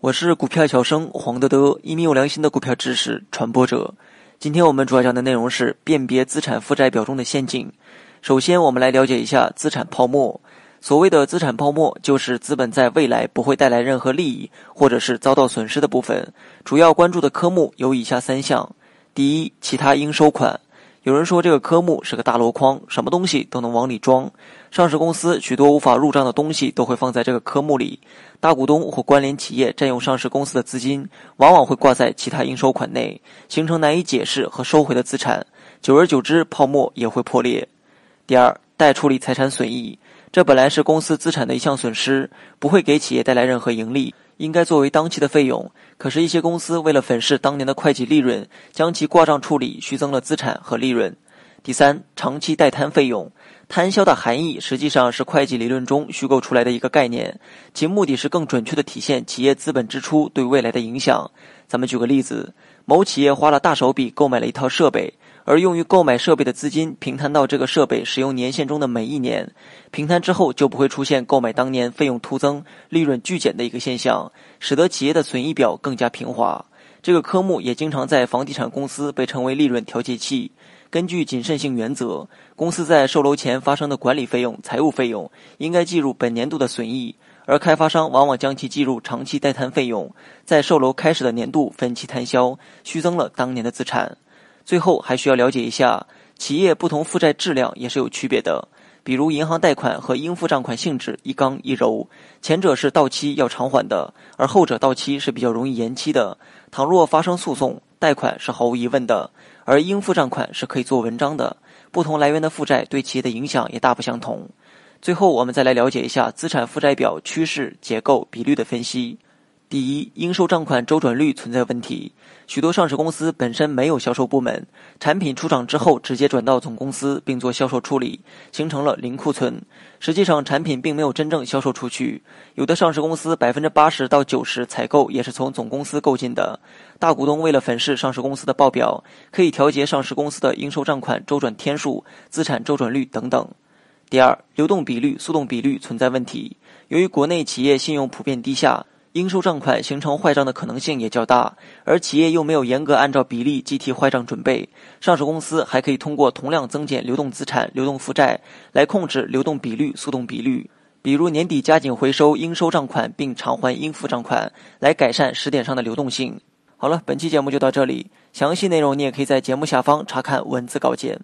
我是股票小生黄德德，一名有良心的股票知识传播者。今天我们主要讲的内容是辨别资产负债表中的陷阱。首先，我们来了解一下资产泡沫。所谓的资产泡沫，就是资本在未来不会带来任何利益，或者是遭到损失的部分。主要关注的科目有以下三项：第一，其他应收款。有人说这个科目是个大箩筐，什么东西都能往里装。上市公司许多无法入账的东西都会放在这个科目里。大股东或关联企业占用上市公司的资金，往往会挂在其他应收款内，形成难以解释和收回的资产。久而久之，泡沫也会破裂。第二，待处理财产损益，这本来是公司资产的一项损失，不会给企业带来任何盈利。应该作为当期的费用，可是，一些公司为了粉饰当年的会计利润，将其挂账处理，虚增了资产和利润。第三，长期代摊费用，摊销的含义实际上是会计理论中虚构出来的一个概念，其目的是更准确的体现企业资本支出对未来的影响。咱们举个例子，某企业花了大手笔购买了一套设备。而用于购买设备的资金平摊到这个设备使用年限中的每一年，平摊之后就不会出现购买当年费用突增、利润巨减的一个现象，使得企业的损益表更加平滑。这个科目也经常在房地产公司被称为利润调节器。根据谨慎性原则，公司在售楼前发生的管理费用、财务费用应该计入本年度的损益，而开发商往往将其计入长期待摊费用，在售楼开始的年度分期摊销，虚增了当年的资产。最后还需要了解一下，企业不同负债质量也是有区别的。比如银行贷款和应付账款性质一刚一柔，前者是到期要偿还的，而后者到期是比较容易延期的。倘若发生诉讼，贷款是毫无疑问的，而应付账款是可以做文章的。不同来源的负债对企业的影响也大不相同。最后，我们再来了解一下资产负债表趋势、结构、比率的分析。第一，应收账款周转率存在问题。许多上市公司本身没有销售部门，产品出厂之后直接转到总公司并做销售处理，形成了零库存。实际上，产品并没有真正销售出去。有的上市公司百分之八十到九十采购也是从总公司购进的。大股东为了粉饰上市公司的报表，可以调节上市公司的应收账款周转天数、资产周转率等等。第二，流动比率、速动比率存在问题。由于国内企业信用普遍低下。应收账款形成坏账的可能性也较大，而企业又没有严格按照比例计提坏账准备。上市公司还可以通过同量增减流动资产、流动负债来控制流动比率、速动比率。比如年底加紧回收应收账款并偿还应付账款，来改善时点上的流动性。好了，本期节目就到这里，详细内容你也可以在节目下方查看文字稿件。